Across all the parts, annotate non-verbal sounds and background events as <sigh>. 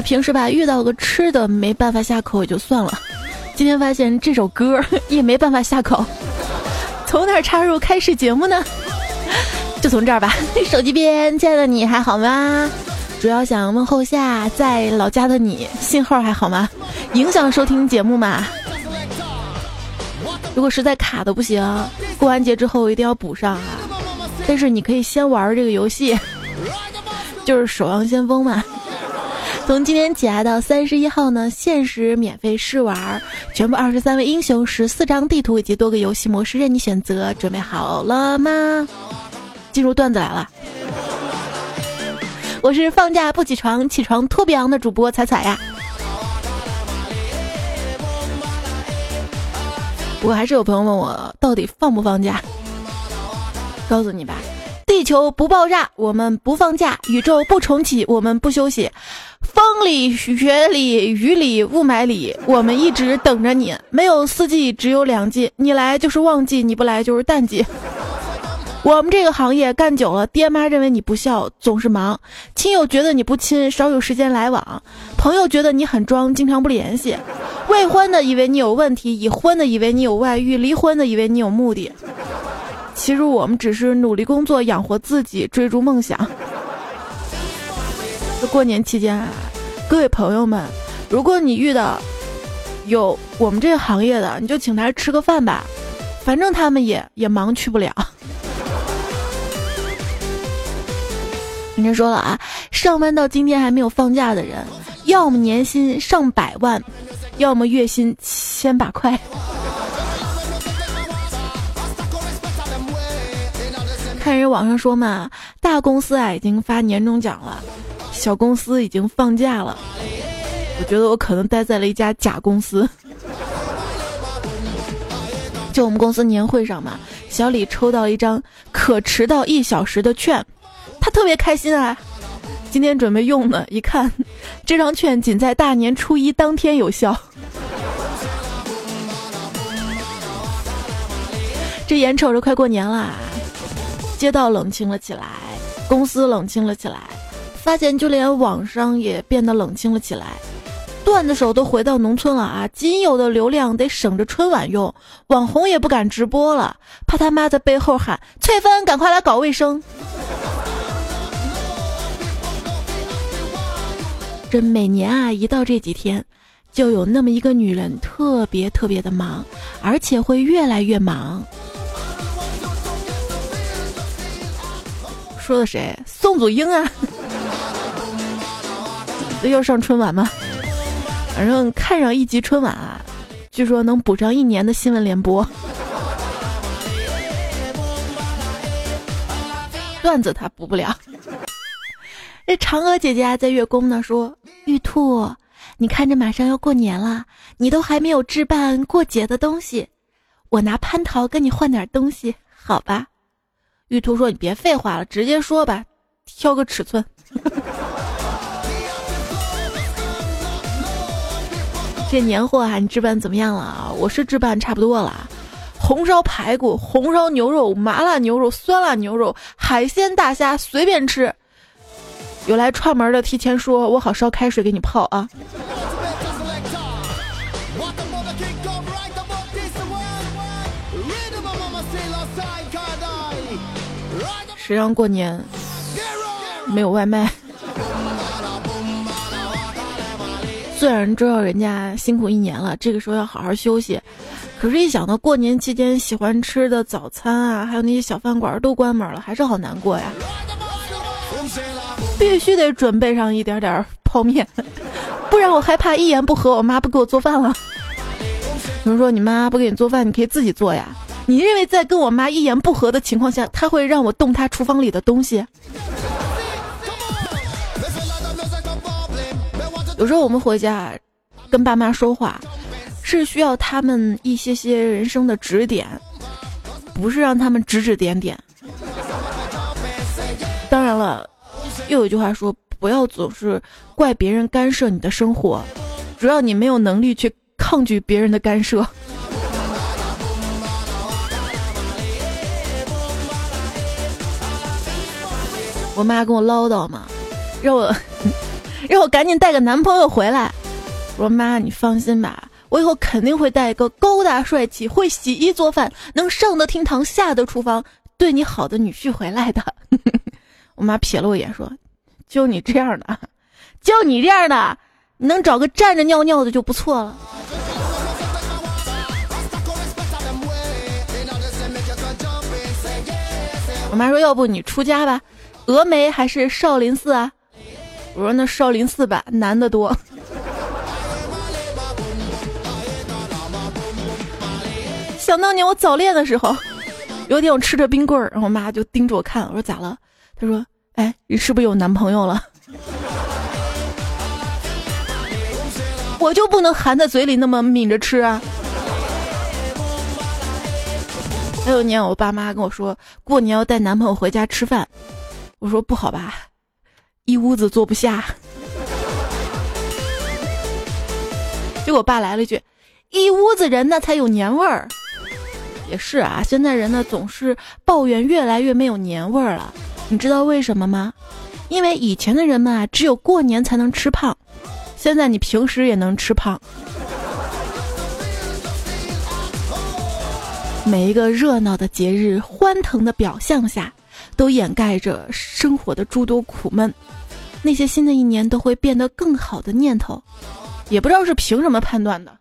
平时吧，遇到个吃的没办法下口也就算了，今天发现这首歌也没办法下口，从哪插入开始节目呢？就从这儿吧。<laughs> 手机边，亲爱的你还好吗？主要想问候下，在老家的你信号还好吗？影响收听节目吗？如果实在卡的不行，过完节之后一定要补上啊！但是你可以先玩这个游戏，<laughs> 就是《守望先锋》嘛。从今天起来到三十一号呢，限时免费试玩，全部二十三位英雄、十四张地图以及多个游戏模式任你选择。准备好了吗？进入段子来了。我是放假不起床，起床特别昂的主播彩彩呀。不过还是有朋友问我到底放不放假？告诉你吧，地球不爆炸，我们不放假；宇宙不重启，我们不休息。风里、雪里、雨里、雾霾里，我们一直等着你。没有四季，只有两季，你来就是旺季，你不来就是淡季。<laughs> 我们这个行业干久了，爹妈认为你不孝，总是忙；亲友觉得你不亲，少有时间来往；朋友觉得你很装，经常不联系；未婚的以为你有问题，已婚的以为你有外遇，离婚的以为你有目的。其实我们只是努力工作，养活自己，追逐梦想。这过年期间啊，各位朋友们，如果你遇到有我们这个行业的，你就请他吃个饭吧，反正他们也也忙去不了。人家说了啊，上班到今天还没有放假的人，要么年薪上百万，要么月薪千把块。看人网上说嘛，大公司啊已经发年终奖了，小公司已经放假了。我觉得我可能待在了一家假公司。<laughs> 就我们公司年会上嘛，小李抽到一张可迟到一小时的券。他特别开心啊，今天准备用呢，一看，这张券仅在大年初一当天有效。这眼瞅着快过年了，街道冷清了起来，公司冷清了起来，发现就连网上也变得冷清了起来，段子手都回到农村了啊，仅有的流量得省着春晚用，网红也不敢直播了，怕他妈在背后喊翠芬，赶快来搞卫生。这每年啊，一到这几天，就有那么一个女人特别特别的忙，而且会越来越忙。说的谁？宋祖英啊！要上春晚吗？反正看上一集春晚啊，据说能补上一年的新闻联播。段子他补不了。这嫦娥姐姐，在月宫呢，说：“玉兔，你看着马上要过年了，你都还没有置办过节的东西，我拿蟠桃跟你换点东西，好吧？”玉兔说：“你别废话了，直接说吧，挑个尺寸。<laughs> 这年货啊，你置办怎么样了啊？我是置办差不多了，红烧排骨、红烧牛肉、麻辣牛肉、酸辣牛肉、海鲜大虾，随便吃。”有来串门的，提前说，我好烧开水给你泡啊。谁让过年没有外卖？虽然知道人家辛苦一年了，这个时候要好好休息，可是，一想到过年期间喜欢吃的早餐啊，还有那些小饭馆都关门了，还是好难过呀。必须得准备上一点点泡面，不然我害怕一言不合我妈不给我做饭了。有人说你妈不给你做饭，你可以自己做呀。你认为在跟我妈一言不合的情况下，她会让我动她厨房里的东西？有时候我们回家跟爸妈说话，是需要他们一些些人生的指点，不是让他们指指点点。当然了。又有一句话说：“不要总是怪别人干涉你的生活，主要你没有能力去抗拒别人的干涉。”我妈跟我唠叨嘛，让我 <laughs> 让我赶紧带个男朋友回来。我说妈，你放心吧，我以后肯定会带一个高大帅气、会洗衣做饭、能上得厅堂、下得厨房、对你好的女婿回来的。<laughs> 我妈瞥了我一眼说：“就你这样的，就你这样的，你能找个站着尿尿的就不错了。”我妈说：“要不你出家吧，峨眉还是少林寺啊？”我说：“那少林寺吧，难得多。<laughs> ”想当年我早恋的时候，有一天我吃着冰棍儿，然后我妈就盯着我看，我说：“咋了？”她说：“哎，你是不是有男朋友了？” <laughs> 我就不能含在嘴里那么抿着吃啊！还有年，我爸妈跟我说过年要带男朋友回家吃饭，我说不好吧，一屋子坐不下。结果我爸来了一句：“一屋子人那才有年味儿。”也是啊，现在人呢总是抱怨越来越没有年味儿了。你知道为什么吗？因为以前的人们啊，只有过年才能吃胖，现在你平时也能吃胖。每一个热闹的节日、欢腾的表象下，都掩盖着生活的诸多苦闷。那些新的一年都会变得更好的念头，也不知道是凭什么判断的。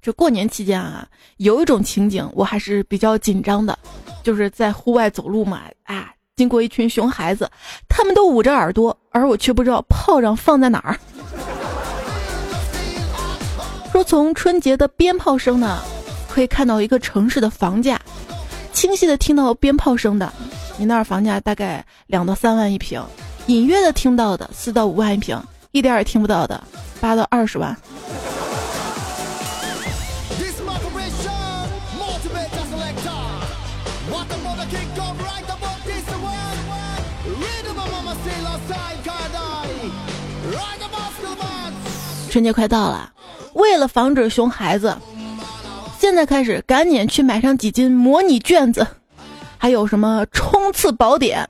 这过年期间啊，有一种情景我还是比较紧张的，就是在户外走路嘛，啊，经过一群熊孩子，他们都捂着耳朵，而我却不知道炮仗放在哪儿。说从春节的鞭炮声呢，可以看到一个城市的房价，清晰的听到鞭炮声的，你那儿房价大概两到三万一平；隐约的听到的四到五万一平，一点也听不到的八到二十万。春节快到了。为了防止熊孩子，现在开始赶紧去买上几斤模拟卷子，还有什么冲刺宝典，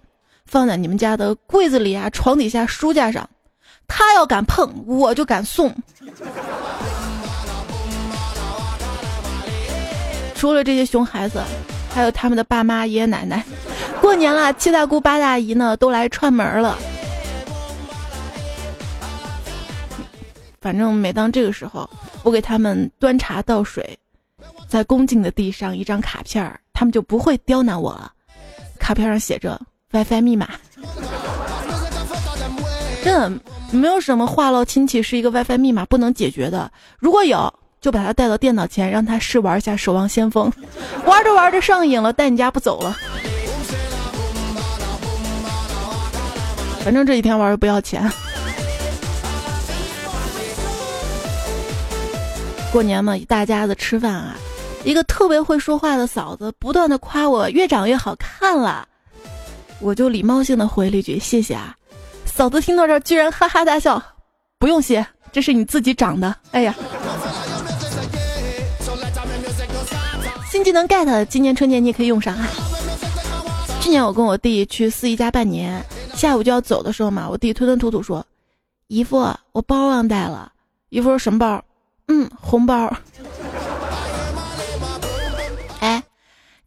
放在你们家的柜子里啊、床底下、书架上。他要敢碰，我就敢送。除了这些熊孩子，还有他们的爸妈、爷爷奶奶。过年了，七大姑八大姨呢都来串门了。反正每当这个时候，我给他们端茶倒水，在恭敬的递上一张卡片儿，他们就不会刁难我了。卡片上写着 WiFi 密码，<laughs> 真的没有什么话唠亲戚是一个 WiFi 密码不能解决的。如果有，就把他带到电脑前，让他试玩一下《守望先锋》，<laughs> 玩着玩着上瘾了，带你家不走了。反正这几天玩又不要钱。过年嘛，一大家子吃饭啊，一个特别会说话的嫂子不断的夸我越长越好看了，我就礼貌性的回了一句谢谢啊。嫂子听到这儿居然哈哈大笑，不用谢，这是你自己长的。哎呀，新技能 get，今年春节你也可以用上啊。去年我跟我弟去四姨家拜年，下午就要走的时候嘛，我弟吞吞吐吐说：“姨夫，我包忘带了。”姨夫说什么包？嗯，红包。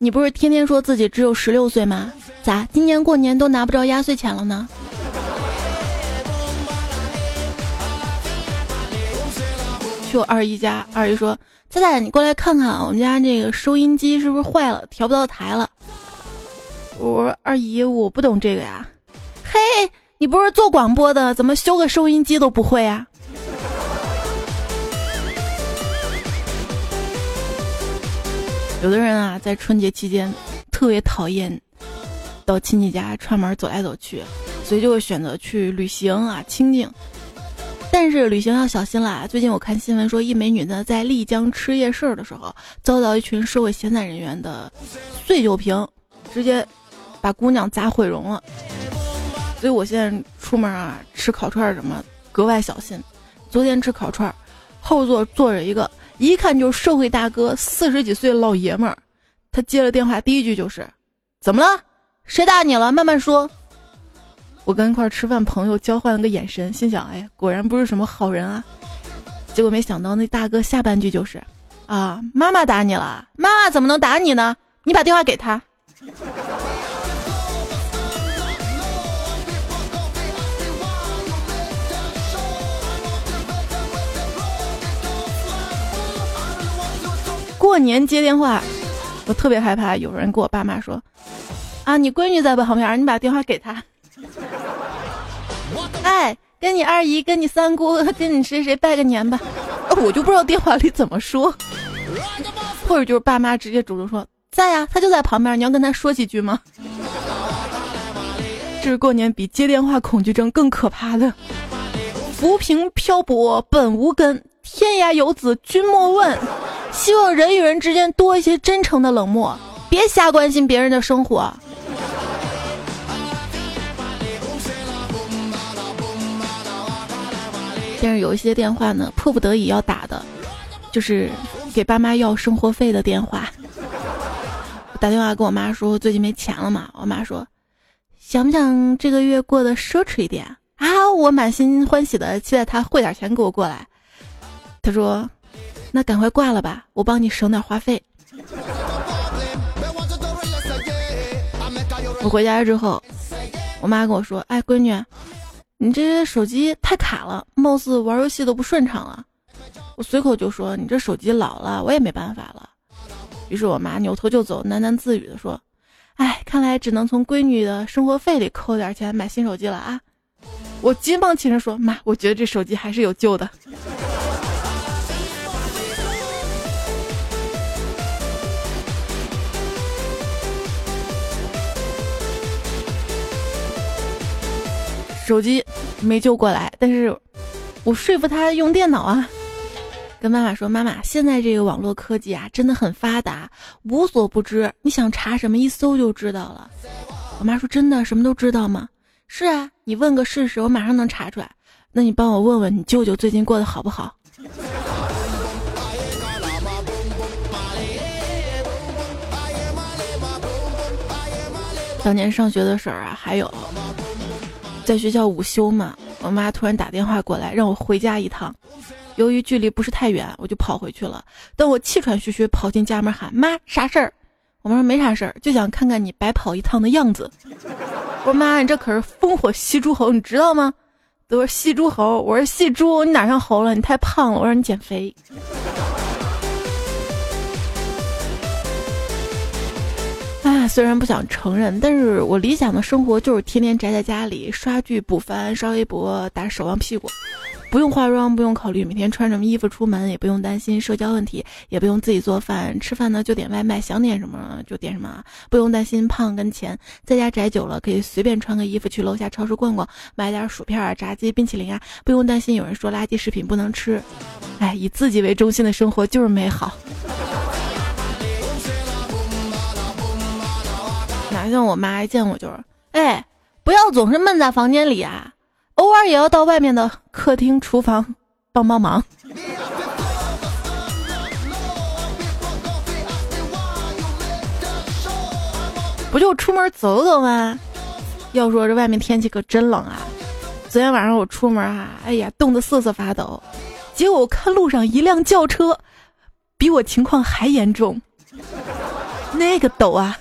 你不是天天说自己只有十六岁吗？咋今年过年都拿不着压岁钱了呢？去我二姨家，二姨说：“菜菜，你过来看看，我们家这个收音机是不是坏了，调不到台了？”我说：“二姨，我不懂这个呀。”嘿，你不是做广播的，怎么修个收音机都不会啊？有的人啊，在春节期间特别讨厌到亲戚家串门走来走去，所以就会选择去旅行啊，清静。但是旅行要小心啦！最近我看新闻说，一美女呢在丽江吃夜市的时候，遭到一群社会闲散人员的碎酒瓶，直接把姑娘砸毁容了。所以我现在出门啊，吃烤串什么格外小心。昨天吃烤串，后座坐着一个。一看就是社会大哥，四十几岁老爷们儿。他接了电话，第一句就是：“怎么了？谁打你了？慢慢说。”我跟一块吃饭朋友交换了个眼神，心想：哎，果然不是什么好人啊。结果没想到那大哥下半句就是：啊，妈妈打你了？妈妈怎么能打你呢？你把电话给他。过年接电话，我特别害怕有人跟我爸妈说：“啊，你闺女在旁边，你把电话给她。<laughs> ”哎，跟你二姨、跟你三姑、跟你谁谁拜个年吧。我就不知道电话里怎么说，或者就是爸妈直接主动说在呀，他就在旁边，你要跟他说几句吗？这是过年比接电话恐惧症更可怕的。浮萍漂泊本无根，天涯游子君莫问。希望人与人之间多一些真诚的冷漠，别瞎关心别人的生活。但是有一些电话呢，迫不得已要打的，就是给爸妈要生活费的电话。打电话跟我妈说最近没钱了嘛，我妈说想不想这个月过得奢侈一点啊？我满心欢喜的期待她汇点钱给我过来。她说那赶快挂了吧，我帮你省点话费。我回家之后，我妈跟我说：“哎，闺女。”你这手机太卡了，貌似玩游戏都不顺畅了。我随口就说：“你这手机老了，我也没办法了。”于是我妈扭头就走，喃喃自语的说：“哎，看来只能从闺女的生活费里扣点钱买新手机了啊！”我急忙起身说：“妈，我觉得这手机还是有救的。”手机没救过来，但是我说服他用电脑啊。跟妈妈说：“妈妈，现在这个网络科技啊，真的很发达，无所不知。你想查什么，一搜就知道了。”我妈说：“真的，什么都知道吗？”“是啊，你问个试试，我马上能查出来。”“那你帮我问问你舅舅最近过得好不好？”当年上学的事儿啊，还有。在学校午休嘛，我妈突然打电话过来，让我回家一趟。由于距离不是太远，我就跑回去了。等我气喘吁吁跑进家门喊妈啥事儿，我妈说没啥事儿，就想看看你白跑一趟的样子。我说妈，你这可是烽火戏诸侯，你知道吗？都是戏诸侯，我说戏猪，你哪像猴了？你太胖了，我让你减肥。啊，虽然不想承认，但是我理想的生活就是天天宅在家里刷剧、补番、刷微博、打守望屁股，不用化妆，不用考虑每天穿什么衣服出门，也不用担心社交问题，也不用自己做饭，吃饭呢就点外卖，想点什么就点什么，不用担心胖跟钱，在家宅久了可以随便穿个衣服去楼下超市逛逛，买点薯片啊、炸鸡、冰淇淋啊，不用担心有人说垃圾食品不能吃。哎，以自己为中心的生活就是美好。哪像我妈一见我就是，哎，不要总是闷在房间里啊，偶尔也要到外面的客厅、厨房帮帮忙。不就出门走走吗？要说这外面天气可真冷啊！昨天晚上我出门啊，哎呀，冻得瑟瑟发抖。结果我看路上一辆轿车，比我情况还严重，那个抖啊！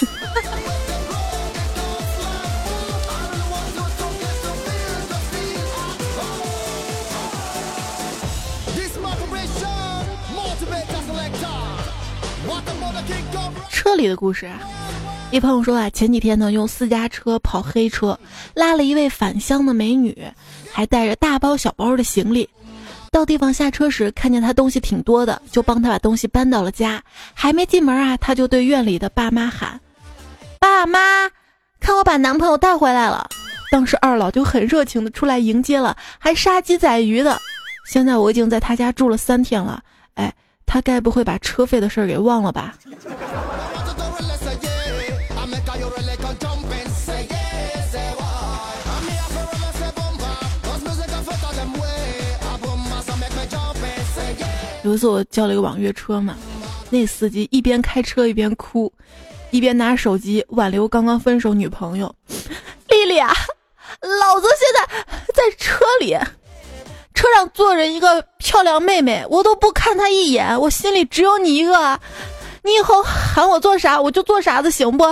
里的故事啊，一朋友说啊，前几天呢用私家车跑黑车，拉了一位返乡的美女，还带着大包小包的行李。到地方下车时，看见她东西挺多的，就帮她把东西搬到了家。还没进门啊，他就对院里的爸妈喊：“爸妈，看我把男朋友带回来了。”当时二老就很热情的出来迎接了，还杀鸡宰鱼的。现在我已经在他家住了三天了，哎。他该不会把车费的事儿给忘了吧？有一次我叫了一个网约车嘛，那司机一边开车一边哭，一边拿手机挽留刚刚分手女朋友。丽丽啊，老子现在在车里，车上坐着一个漂亮妹妹，我都不看她一眼，我心里只有你一个。你以后喊我做啥，我就做啥子，行不？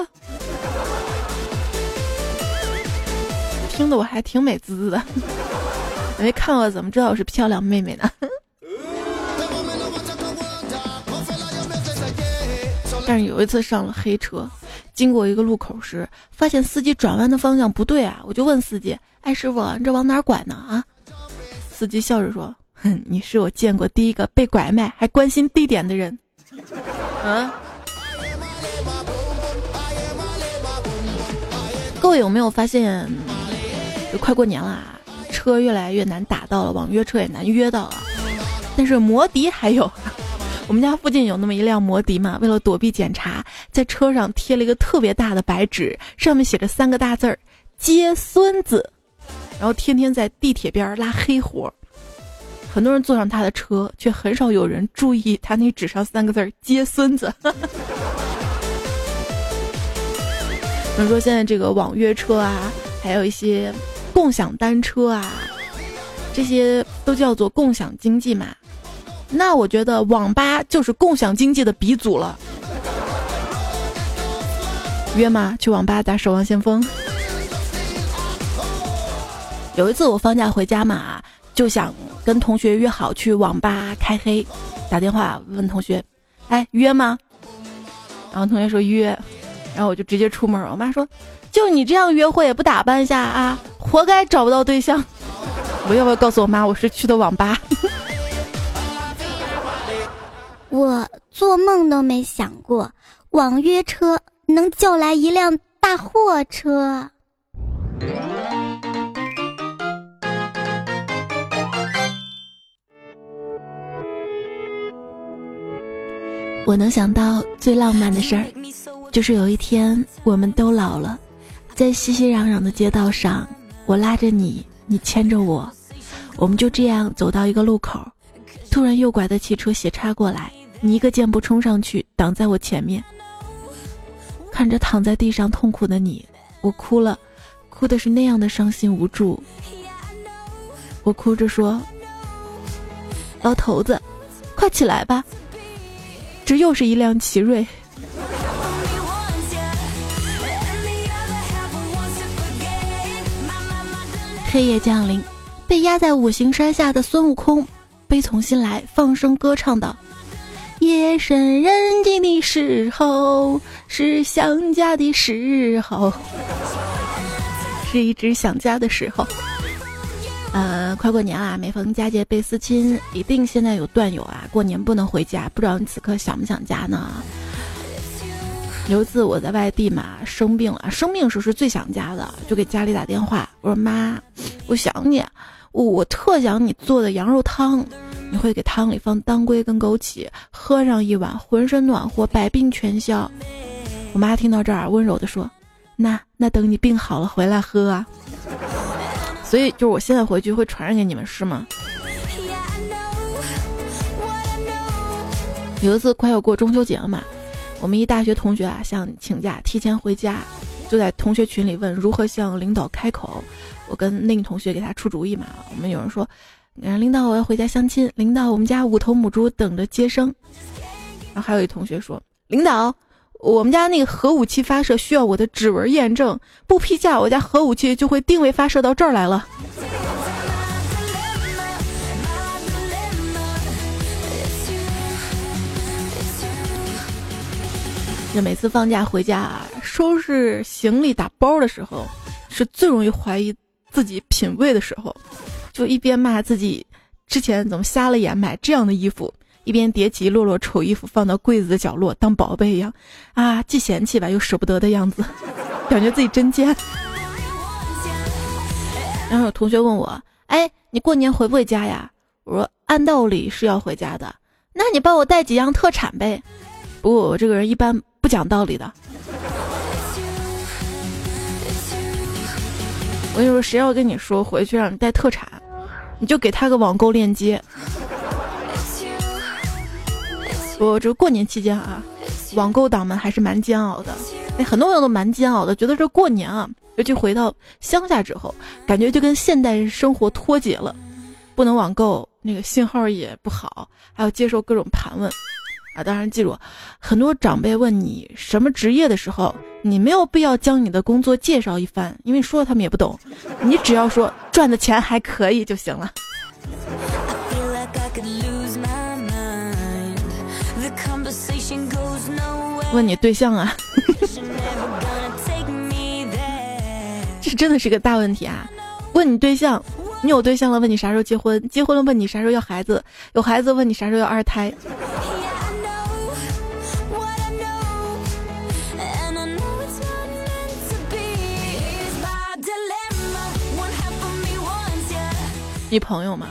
听得我还挺美滋滋的。没看过怎么知道我是漂亮妹妹呢？但是有一次上了黑车，经过一个路口时，发现司机转弯的方向不对啊！我就问司机：“哎，师傅，你这往哪拐呢？”啊，司机笑着说：“哼，你是我见过第一个被拐卖还关心地点的人。”嗯，各位有没有发现，就快过年了啊，车越来越难打到了，网约车也难约到了，但是摩的还有。我们家附近有那么一辆摩的嘛，为了躲避检查，在车上贴了一个特别大的白纸，上面写着三个大字儿“接孙子”，然后天天在地铁边拉黑活。很多人坐上他的车，却很少有人注意他那纸上三个字儿“接孙子”。比如说现在这个网约车啊，还有一些共享单车啊，这些都叫做共享经济嘛。那我觉得网吧就是共享经济的鼻祖了。约吗？去网吧打守望先锋。有一次我放假回家嘛，就想跟同学约好去网吧开黑，打电话问同学：“哎，约吗？”然后同学说约，然后我就直接出门。我妈说：“就你这样约会不打扮一下啊，活该找不到对象。”我要不要告诉我妈我是去的网吧？我做梦都没想过，网约车能叫来一辆大货车。我能想到最浪漫的事儿，就是有一天我们都老了，在熙熙攘攘的街道上，我拉着你，你牵着我，我们就这样走到一个路口，突然右拐的汽车斜插过来。你一个箭步冲上去，挡在我前面。看着躺在地上痛苦的你，我哭了，哭的是那样的伤心无助。我哭着说：“老头子，快起来吧，这又是一辆奇瑞。”黑夜降临，被压在五行山下的孙悟空悲从心来，放声歌唱道。夜深人静的时候，是想家的时候，是一直想家的时候。呃，快过年啦，每逢佳节倍思亲，一定现在有段友啊，过年不能回家，不知道你此刻想不想家呢？有一次我在外地嘛，生病了，生病时是最想家的，就给家里打电话，我说妈，我想你，我特想你做的羊肉汤。你会给汤里放当归跟枸杞，喝上一碗，浑身暖和，百病全消。我妈听到这儿，温柔的说：“那那等你病好了回来喝啊。”所以就是我现在回去会传染给你们是吗？有一次快要过中秋节了嘛，我们一大学同学啊想请假提前回家，就在同学群里问如何向领导开口。我跟那个同学给他出主意嘛，我们有人说。嗯，领导，我要回家相亲。领导，我们家五头母猪等着接生。然后还有一同学说，领导，我们家那个核武器发射需要我的指纹验证，不批假，我家核武器就会定位发射到这儿来了。这每次放假回家收拾行李打包的时候，是最容易怀疑自己品味的时候。就一边骂自己之前怎么瞎了眼买这样的衣服，一边叠起摞摞丑衣服放到柜子的角落当宝贝一样，啊，既嫌弃吧又舍不得的样子，感觉自己真贱。然后有同学问我，哎，你过年回不回家呀？我说按道理是要回家的，那你帮我带几样特产呗。不过我这个人一般不讲道理的。我跟你说，谁要跟你说回去让你带特产？你就给他个网购链接。我这过年期间啊，网购党们还是蛮煎熬的。哎，很多朋友都蛮煎熬的，觉得这过年啊，尤其回到乡下之后，感觉就跟现代生活脱节了，不能网购，那个信号也不好，还要接受各种盘问。啊，当然记住，很多长辈问你什么职业的时候，你没有必要将你的工作介绍一番，因为说了他们也不懂，你只要说赚的钱还可以就行了。问你对象啊，<laughs> 这真的是个大问题啊！问你对象，你有对象了，问你啥时候结婚？结婚了，问你啥时候要孩子？有孩子，问你啥时候要二胎？一朋友嘛，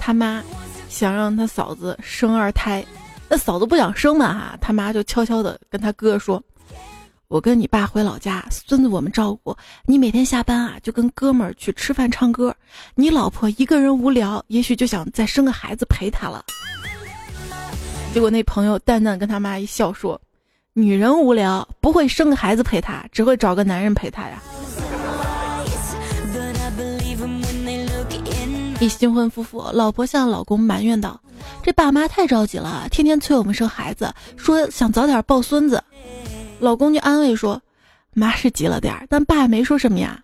他妈想让他嫂子生二胎，那嫂子不想生嘛哈，他妈就悄悄的跟他哥说：“我跟你爸回老家，孙子我们照顾，你每天下班啊就跟哥们儿去吃饭唱歌，你老婆一个人无聊，也许就想再生个孩子陪他了。”结果那朋友淡淡跟他妈一笑说：“女人无聊不会生个孩子陪她，只会找个男人陪她呀。”一新婚夫妇，老婆向老公埋怨道：“这爸妈太着急了，天天催我们生孩子，说想早点抱孙子。”老公就安慰说：“妈是急了点儿，但爸没说什么呀。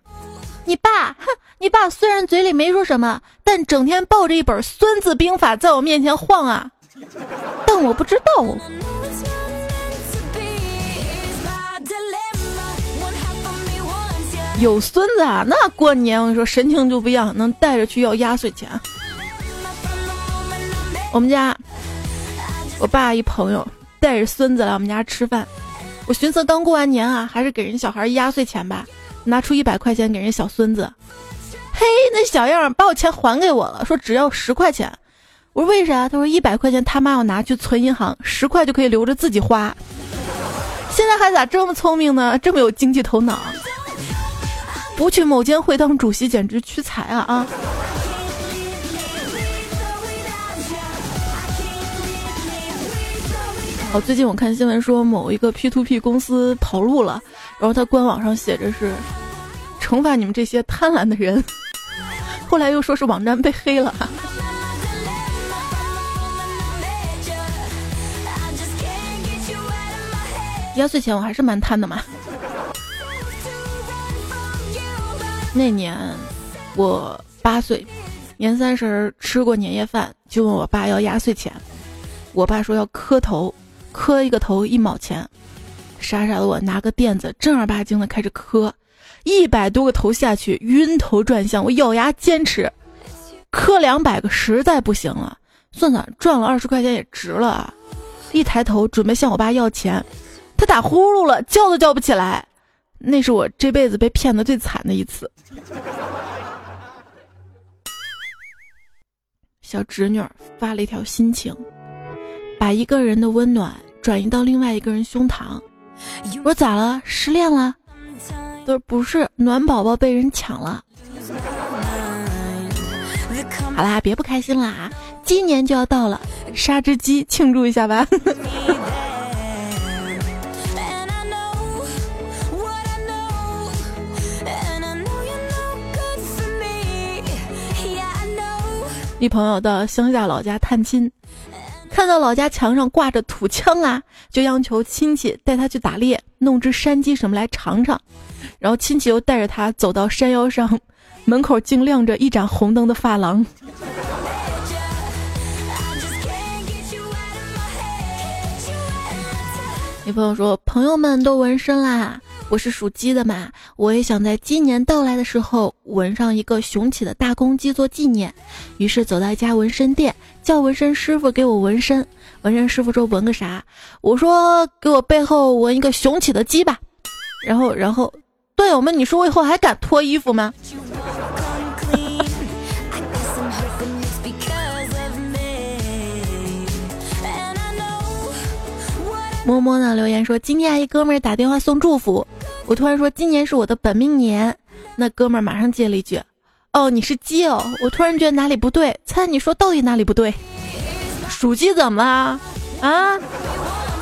你爸，哼，你爸虽然嘴里没说什么，但整天抱着一本《孙子兵法》在我面前晃啊。但我不知道。”有孙子啊，那过年我跟你说神情就不一样，能带着去要压岁钱。我们家我爸一朋友带着孙子来我们家吃饭，我寻思刚过完年啊，还是给人小孩压岁钱吧，拿出一百块钱给人小孙子。嘿，那小样把我钱还给我了，说只要十块钱。我说为啥？他说一百块钱他妈要拿去存银行，十块就可以留着自己花。现在孩子咋这么聪明呢？这么有经济头脑。不去某监会当主席简直屈才啊啊！好，最近我看新闻说某一个 P to P 公司跑路了，然后他官网上写着是惩罚你们这些贪婪的人，<laughs> 后来又说是网站被黑了。<laughs> 压岁钱我还是蛮贪的嘛。那年我八岁，年三十吃过年夜饭，就问我爸要压岁钱。我爸说要磕头，磕一个头一毛钱。傻傻的我拿个垫子正儿八经的开始磕，一百多个头下去，晕头转向。我咬牙坚持，磕两百个实在不行了，算算赚了二十块钱也值了啊！一抬头准备向我爸要钱，他打呼噜了，叫都叫不起来。那是我这辈子被骗的最惨的一次。小侄女发了一条心情，把一个人的温暖转移到另外一个人胸膛。我说咋了？失恋了？都不是，暖宝宝被人抢了。好啦，别不开心啦，今年就要到了，杀只鸡庆祝一下吧。<laughs> 一朋友到乡下老家探亲，看到老家墙上挂着土枪啊，就央求亲戚带他去打猎，弄只山鸡什么来尝尝。然后亲戚又带着他走到山腰上，门口竟亮着一盏红灯的发廊。女朋友说：“朋友们都纹身啦。”我是属鸡的嘛，我也想在鸡年到来的时候纹上一个雄起的大公鸡做纪念。于是走到一家纹身店，叫纹身师傅给我纹身。纹身师傅说纹个啥？我说给我背后纹一个雄起的鸡吧。然后，然后，队友们，你说我以后还敢脱衣服吗？<laughs> 摸摸呢留言说，今天一哥们儿打电话送祝福，我突然说今年是我的本命年，那哥们儿马上接了一句，哦你是鸡哦，我突然觉得哪里不对，猜你说到底哪里不对？属鸡怎么了？啊？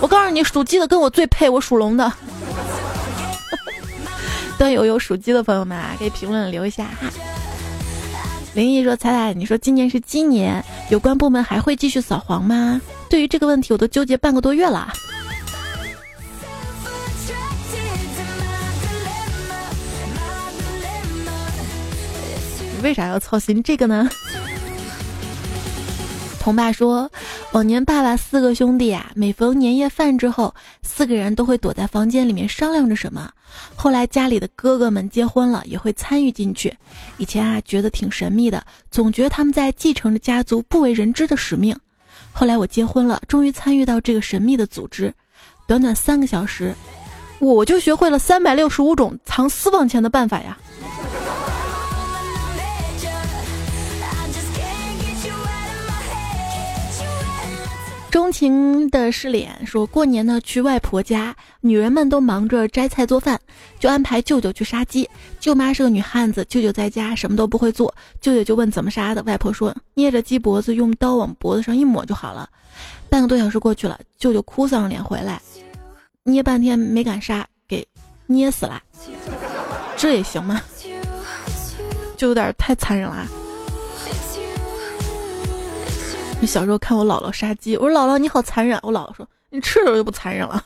我告诉你，属鸡的跟我最配，我属龙的。<laughs> 段友有属鸡的朋友们啊，可以评论留一下哈。林毅说：“彩彩，你说今年是鸡年，有关部门还会继续扫黄吗？对于这个问题，我都纠结半个多月了。为啥要操心这个呢？”童爸说，往年爸爸四个兄弟啊，每逢年夜饭之后，四个人都会躲在房间里面商量着什么。后来家里的哥哥们结婚了，也会参与进去。以前啊，觉得挺神秘的，总觉得他们在继承着家族不为人知的使命。后来我结婚了，终于参与到这个神秘的组织。短短三个小时，我就学会了三百六十五种藏私房钱的办法呀。钟情的是脸说过年呢去外婆家，女人们都忙着摘菜做饭，就安排舅舅去杀鸡。舅妈是个女汉子，舅舅在家什么都不会做，舅舅就问怎么杀的，外婆说捏着鸡脖子，用刀往脖子上一抹就好了。半个多小时过去了，舅舅哭丧着脸回来，捏半天没敢杀，给捏死了。这也行吗？就有点太残忍了。小时候看我姥姥杀鸡，我说姥姥你好残忍。我姥姥说你吃的就不残忍了。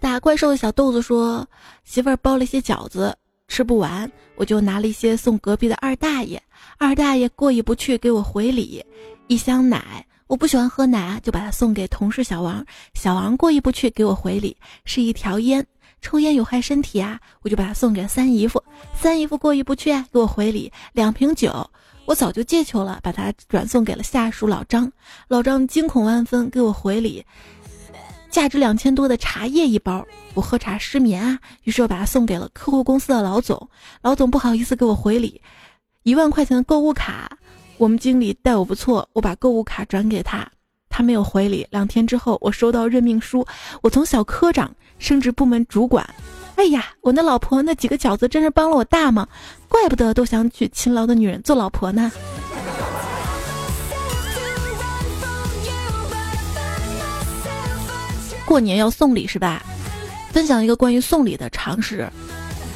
打怪兽的小豆子说媳妇儿包了一些饺子吃不完，我就拿了一些送隔壁的二大爷。二大爷过意不去给我回礼，一箱奶，我不喜欢喝奶啊，就把它送给同事小王。小王过意不去给我回礼，是一条烟，抽烟有害身体啊，我就把它送给三姨夫。三姨夫过意不去，给我回礼两瓶酒。我早就借球了，把它转送给了下属老张。老张惊恐万分，给我回礼，价值两千多的茶叶一包。我喝茶失眠啊，于是我把它送给了客户公司的老总。老总不好意思给我回礼，一万块钱的购物卡。我们经理待我不错，我把购物卡转给他，他没有回礼。两天之后，我收到任命书，我从小科长升职部门主管。哎呀，我那老婆那几个饺子真是帮了我大忙，怪不得都想娶勤劳的女人做老婆呢。过年要送礼是吧？分享一个关于送礼的常识，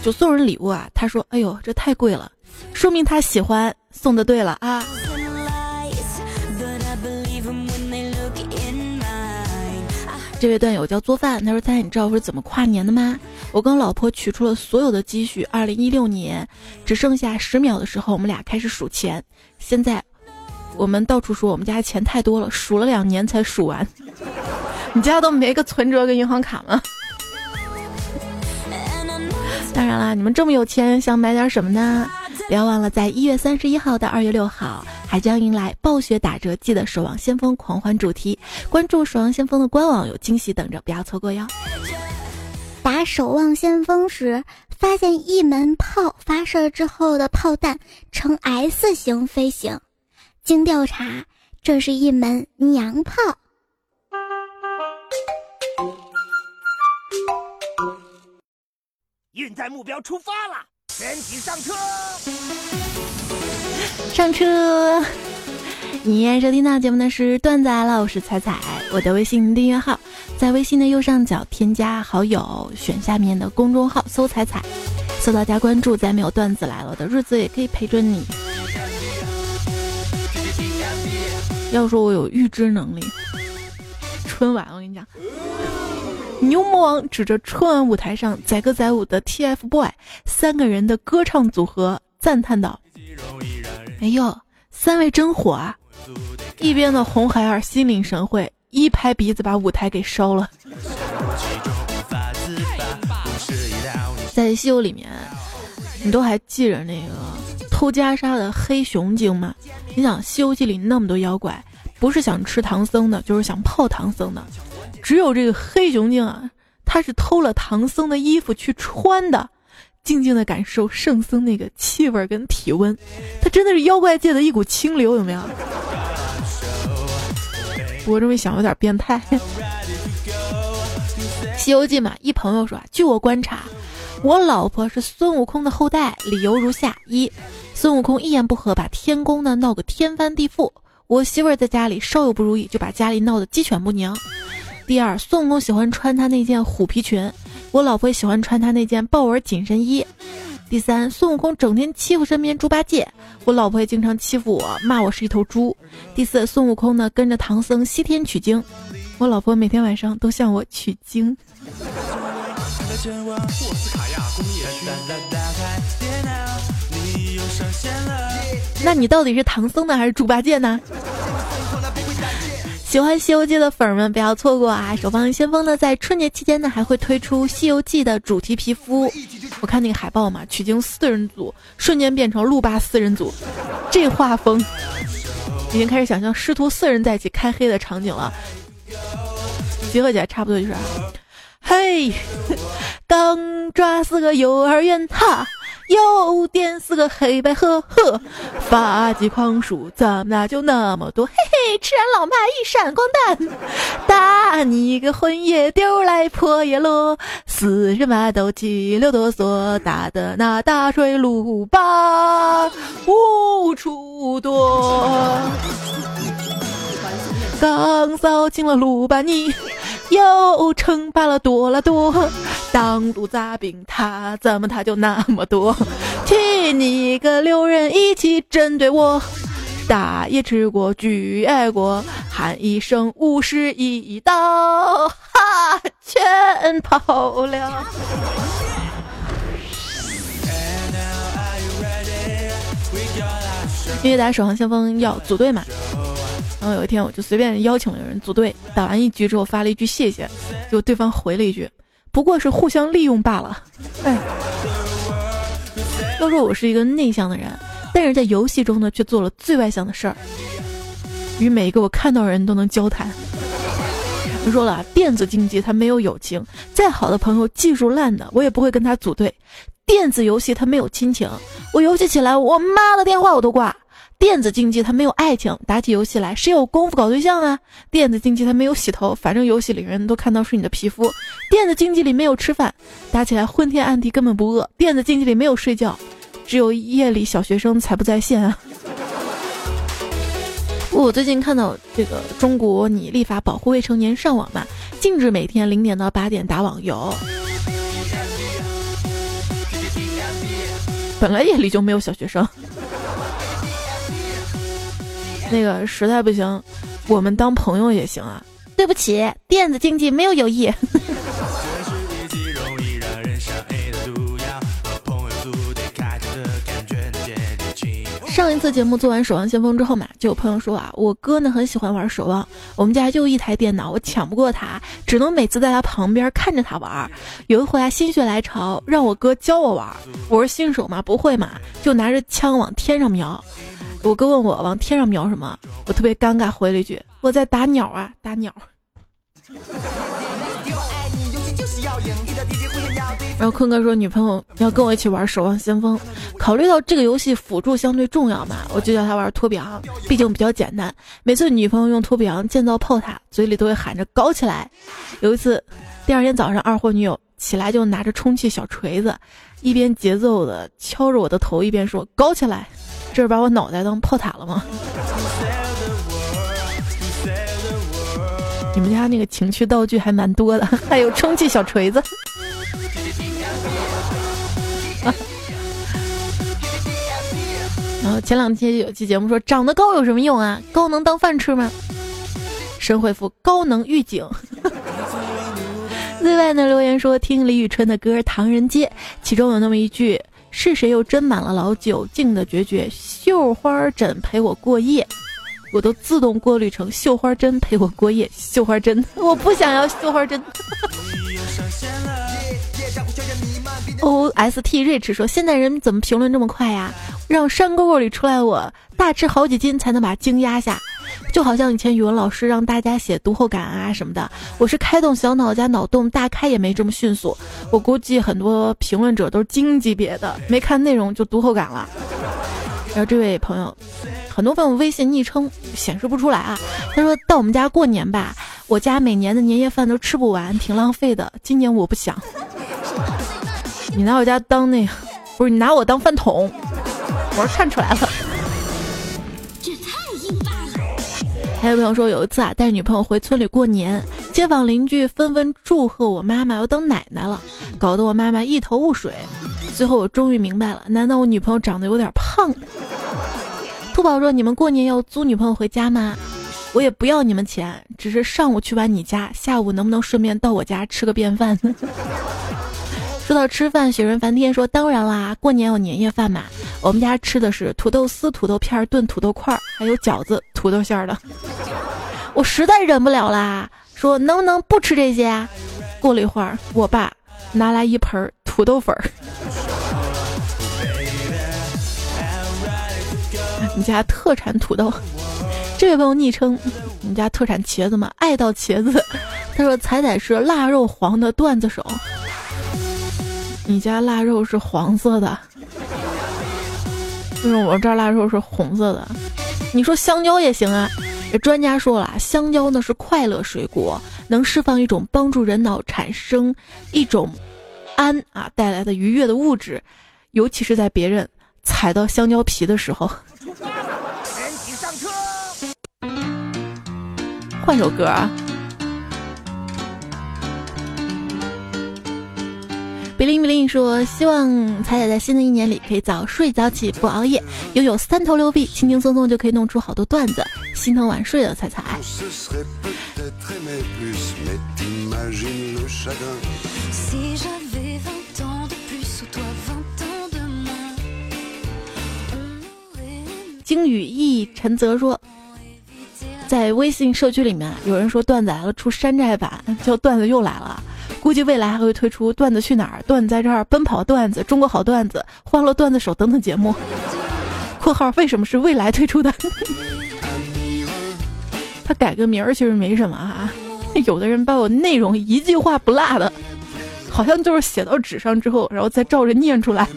就送人礼物啊。他说：“哎呦，这太贵了，说明他喜欢，送的对了啊。”这位段友叫做饭，他说：“猜你知道我是怎么跨年的吗？我跟老婆取出了所有的积蓄，二零一六年只剩下十秒的时候，我们俩开始数钱。现在我们到处说我们家钱太多了，数了两年才数完。<laughs> 你家都没个存折跟银行卡吗？当然啦，你们这么有钱，想买点什么呢？不要忘了，在一月三十一号到二月六号。”还将迎来暴雪打折季的《守望先锋》狂欢主题，关注《守望先锋》的官网，有惊喜等着，不要错过哟！打《守望先锋》时，发现一门炮发射之后的炮弹呈 S 型飞行，经调查，这是一门娘炮。运载目标出发了，全体上车！上车！你现收听到节目的是段子来了，我是彩彩。我的微信订阅号在微信的右上角添加好友，选下面的公众号搜“彩彩”，搜到加关注。再没有段子来了的日子，也可以陪着你。要说我有预知能力，春晚我跟你讲，牛魔王指着春晚舞台上载歌载舞的 TFBOY 三个人的歌唱组合，赞叹道。哎呦，三位真火啊！一边的红孩儿心领神会，一拍鼻子把舞台给烧了。在《西游》里面，你都还记着那个偷袈裟的黑熊精吗？你想，《西游记》里那么多妖怪，不是想吃唐僧的，就是想泡唐僧的。只有这个黑熊精啊，他是偷了唐僧的衣服去穿的。静静的感受圣僧那个气味跟体温，他真的是妖怪界的一股清流，有没有？我这么一想有点变态。《西游记》嘛，一朋友说啊，据我观察，我老婆是孙悟空的后代，理由如下：一，孙悟空一言不合把天宫呢闹个天翻地覆，我媳妇儿在家里稍有不如意就把家里闹得鸡犬不宁；第二，孙悟空喜欢穿他那件虎皮裙。我老婆也喜欢穿他那件豹纹紧身衣。第三，孙悟空整天欺负身边猪八戒，我老婆也经常欺负我，骂我是一头猪。第四，孙悟空呢跟着唐僧西天取经，我老婆每天晚上都向我取经。那你到底是唐僧呢还是猪八戒呢？喜欢《西游记》的粉儿们不要错过啊！守望先锋呢，在春节期间呢还会推出《西游记》的主题皮肤。我看那个海报嘛，取经四人组瞬间变成路霸四人组，这画风已经开始想象师徒四人在一起开黑的场景了。结合起来差不多就是，嘿，<laughs> 刚抓四个幼儿园哈。又点四个黑白呵，呵，发际狂鼠怎么就那么多？嘿嘿，吃完老妈一闪光弹，打你个魂也，丢来破叶落，<laughs> 死人嘛都急流哆嗦，打的那大水路霸无处躲。刚扫清了鲁班你。又称霸了多拉多，当路杂兵，他怎么他就那么多？请你个六人一起针对我，打也吃过，举也过，喊一声五十一刀，哈，全跑了。因为打守望先锋要组队嘛。然后有一天，我就随便邀请了人组队，打完一局之后发了一句谢谢，结果对方回了一句：“不过是互相利用罢了。”哎，要说我是一个内向的人，但是在游戏中呢，却做了最外向的事儿，与每一个我看到的人都能交谈。我说了，电子竞技它没有友情，再好的朋友，技术烂的，我也不会跟他组队。电子游戏它没有亲情，我游戏起来，我妈的电话我都挂。电子竞技它没有爱情，打起游戏来谁有功夫搞对象啊？电子竞技它没有洗头，反正游戏里人都看到是你的皮肤。电子竞技里没有吃饭，打起来昏天暗地根本不饿。电子竞技里没有睡觉，只有夜里小学生才不在线啊。我最近看到这个中国拟立法保护未成年上网嘛，禁止每天零点到八点打网游。本来夜里就没有小学生。那个实在不行，我们当朋友也行啊。对不起，电子竞技没有友谊。<laughs> 上一次节目做完《守望先锋》之后嘛，就有朋友说啊，我哥呢很喜欢玩《守望》，我们家就一台电脑，我抢不过他，只能每次在他旁边看着他玩。有一回啊，心血来潮，让我哥教我玩，我是新手嘛，不会嘛，就拿着枪往天上瞄。我哥问我往天上瞄什么，我特别尴尬，回了一句：“我在打鸟啊，打鸟。<laughs> ”然后坤哥说女朋友要跟我一起玩《守望先锋》，考虑到这个游戏辅助相对重要嘛，我就叫他玩托比昂，毕竟比较简单。每次女朋友用托比昂建造炮塔，嘴里都会喊着“搞起来”。有一次，第二天早上，二货女友起来就拿着充气小锤子，一边节奏的敲着我的头，一边说“搞起来”。这是把我脑袋当炮塔了吗？你们家那个情趣道具还蛮多的，<laughs> 还有充气小锤子。<laughs> 然后前两天有期节目说长得高有什么用啊？高能当饭吃吗？神回复高能预警。<laughs> 另外呢留言说听李宇春的歌《唐人街》，其中有那么一句。是谁又斟满了老酒，敬的决绝？绣花枕陪我过夜，我都自动过滤成绣花针陪我过夜。绣花针，我不想要绣花针。<laughs> O S T Rich 说：现代人怎么评论这么快呀？让山沟沟里出来我大吃好几斤才能把精压下。就好像以前语文老师让大家写读后感啊什么的，我是开动小脑加脑洞大开也没这么迅速。我估计很多评论者都是精级别的，没看内容就读后感了。然后这位朋友，很多朋友微信昵称显示不出来啊。他说到我们家过年吧，我家每年的年夜饭都吃不完，挺浪费的。今年我不想。你拿我家当那个，不是你拿我当饭桶，我是看出来了。还有朋友说，有一次啊，带女朋友回村里过年，街坊邻居纷纷祝贺我妈妈要当奶奶了，搞得我妈妈一头雾水。最后我终于明白了，难道我女朋友长得有点胖？兔宝说：“你们过年要租女朋友回家吗？我也不要你们钱，只是上午去完你家，下午能不能顺便到我家吃个便饭？” <laughs> 说到吃饭，雪人梵天说：“当然啦，过年有年夜饭嘛。我们家吃的是土豆丝、土豆片炖土豆块，还有饺子，土豆馅的。<laughs> 我实在忍不了啦，说能不能不吃这些啊？过了一会儿，我爸拿来一盆土豆粉儿。你家特产土豆？这位朋友昵称你家特产茄子吗？爱到茄子。他说彩彩是腊肉黄的段子手。你家腊肉是黄色的，为什么我这儿腊肉是红色的？你说香蕉也行啊。专家说了，香蕉呢是快乐水果，能释放一种帮助人脑产生一种胺啊带来的愉悦的物质，尤其是在别人踩到香蕉皮的时候。全体上车。换首歌啊。比林比林说：“希望彩彩在新的一年里可以早睡早起，不熬夜，拥有三头六臂，轻轻松松就可以弄出好多段子，心疼晚睡的彩彩。”金宇逸陈泽说：“在微信社区里面，有人说段子来了出山寨版，叫段子又来了。”估计未来还会推出《段子去哪儿》《段子在这儿》《奔跑段子》《中国好段子》《欢乐段子手》等等节目。（括号为什么是未来推出的？<laughs> 他改个名儿其实没什么啊。有的人把我内容一句话不落的，好像就是写到纸上之后，然后再照着念出来。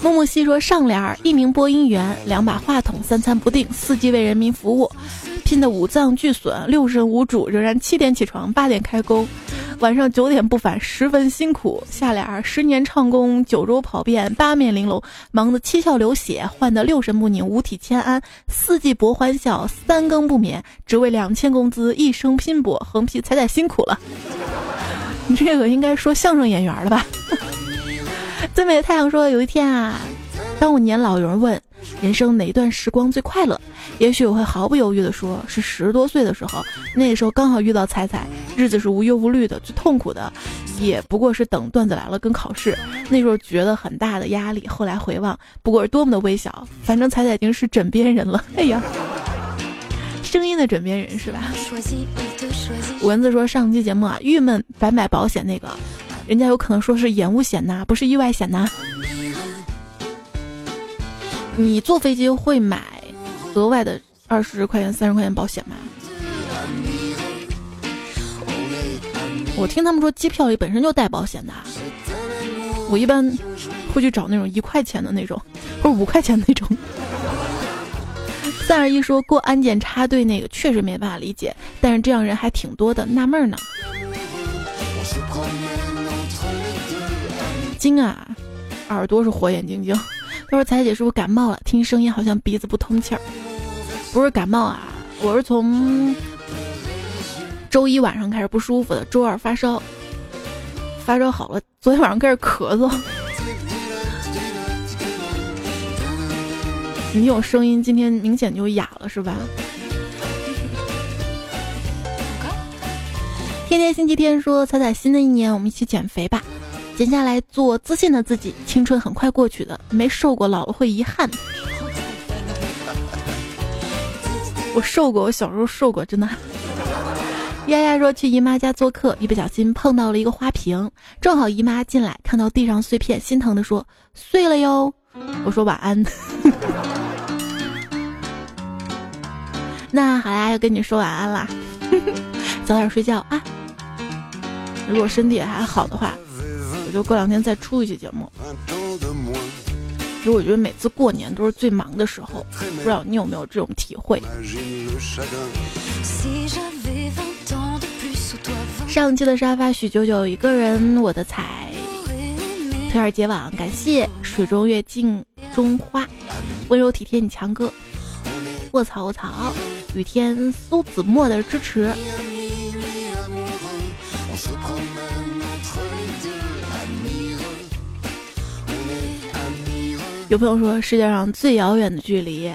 木木西说：“上联儿，一名播音员，两把话筒，三餐不定，四季为人民服务。”拼的五脏俱损，六神无主，仍然七点起床，八点开工，晚上九点不返，十分辛苦。下联儿：十年唱功，九州跑遍，八面玲珑，忙得七窍流血，患得六神不宁，五体千安，四季博欢笑，三更不眠，只为两千工资，一生拼搏，横批：彩彩辛苦了。<laughs> 你这个应该说相声演员了吧？最美的太阳说：有一天啊，当我年老，有人问。人生哪段时光最快乐？也许我会毫不犹豫地说，是十多岁的时候，那个时候刚好遇到彩彩，日子是无忧无虑的。最痛苦的，也不过是等段子来了跟考试，那时候觉得很大的压力。后来回望，不过是多么的微小。反正彩彩已经是枕边人了。<laughs> 哎呀，声音的枕边人是吧？<laughs> 蚊子说上期节目啊，郁闷白买保险那个，人家有可能说是延误险呐，不是意外险呐。你坐飞机会买额外的二十块钱、三十块钱保险吗？我听他们说机票里本身就带保险的，我一般会去找那种一块钱的那种，或者五块钱的那种。<laughs> 三二一说过安检插队那个确实没办法理解，但是这样人还挺多的，纳闷呢。金啊，耳朵是火眼金睛。他说：“彩姐是不是感冒了？听声音好像鼻子不通气儿。不是感冒啊，我是从周一晚上开始不舒服的，周二发烧，发烧好了，昨天晚上开始咳嗽。你有声音，今天明显就哑了，是吧？”天天星期天说：“彩彩，新的一年我们一起减肥吧。”减下来做自信的自己，青春很快过去的，没瘦过老了会遗憾。我瘦过，我小时候瘦过，真的。丫丫说去姨妈家做客，一不小心碰到了一个花瓶，正好姨妈进来看到地上碎片，心疼的说碎了哟。我说晚安。<laughs> 那好啦，要跟你说晚安啦，<laughs> 早点睡觉啊。如果身体还好的话。就过两天再出一期节目。其实我觉得每次过年都是最忙的时候，不知道你有没有这种体会？上期的沙发许九九一个人，我的彩，推尔结网，感谢水中月镜中花，温柔体贴你强哥，卧槽卧槽！雨天苏子墨的支持。有朋友说，世界上最遥远的距离，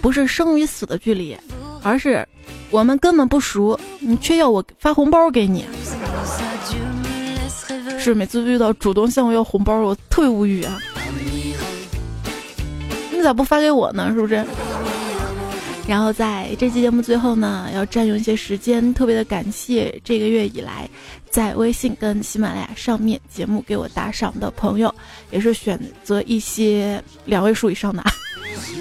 不是生与死的距离，而是我们根本不熟，你却要我发红包给你。是每次遇到主动向我要红包，我特别无语啊！你咋不发给我呢？是不是？然后在这期节目最后呢，要占用一些时间，特别的感谢这个月以来在微信跟喜马拉雅上面节目给我打赏的朋友，也是选择一些两位数以上的。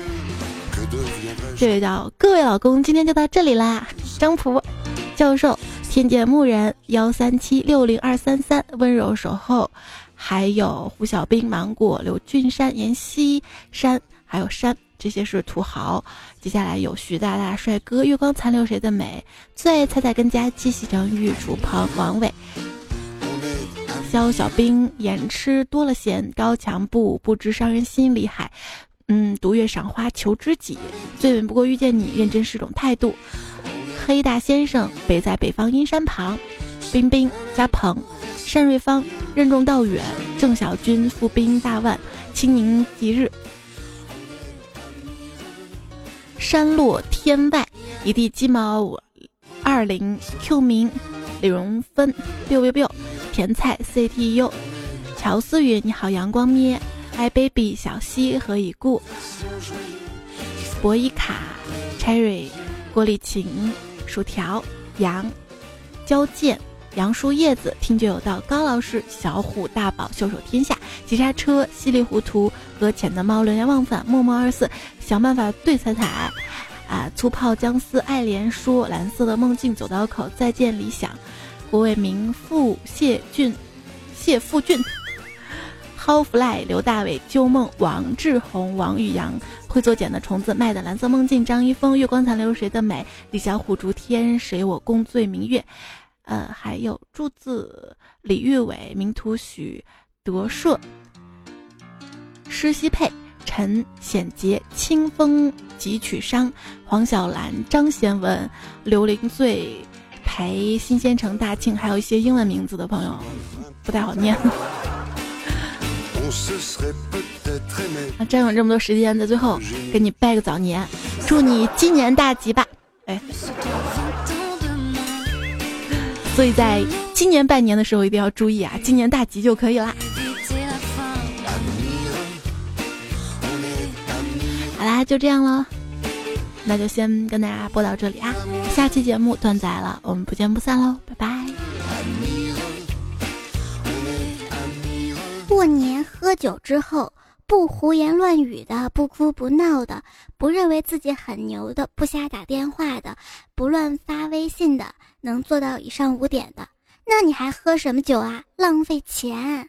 <laughs> 这位叫各位老公，今天就到这里啦，张普教授。天剑牧人幺三七六零二三三温柔守候，还有胡小兵、芒果、刘俊山、妍希山，还有山，这些是土豪。接下来有徐大大、帅哥、月光残留谁的美？最彩彩跟佳期、西城玉、楚鹏、王伟、肖小兵、眼吃多了咸、高强不不知伤人心厉害。嗯，独月赏花求知己，最美不过遇见你，认真是种态度。黑大先生，北在北方阴山旁，冰冰加鹏，单瑞芳任重道远，郑小军富兵大万，清明吉日，山落天外，一地鸡毛五，二零 Q 名，李荣芬，biu biu biu，甜菜 CTU，乔思雨你好阳光咩，i baby 小溪何以故，博伊卡，cherry，郭丽琴。薯条、杨、交剑、杨树叶子，听觉有道。高老师、小虎、大宝、袖手天下、急刹车、稀里糊涂、搁浅的猫、流连忘返、默默二四、想办法对彩彩，啊，粗泡姜丝、爱莲说、蓝色的梦境、走到口、再见理想、郭伟民、傅谢俊、谢富俊、How Fly、刘大伟、旧梦、王志宏、王宇阳。会做茧的虫子，卖的蓝色梦境，张一峰，月光残留谁的美？李小虎，逐天谁我共醉明月？呃，还有柱子，李玉伟，名图许德顺，施希佩，陈显杰，清风吉曲商，黄小兰，张贤文，刘玲醉，裴新鲜城大庆，还有一些英文名字的朋友，不太好念。<laughs> 那占用这么多时间，在最后给你拜个早年，祝你今年大吉吧！哎，所以在今年拜年的时候一定要注意啊，今年大吉就可以啦。好啦，就这样喽，那就先跟大家播到这里啊，下期节目断载了，我们不见不散喽，拜拜。过年喝酒之后，不胡言乱语的，不哭不闹的，不认为自己很牛的，不瞎打电话的，不乱发微信的，能做到以上五点的，那你还喝什么酒啊？浪费钱。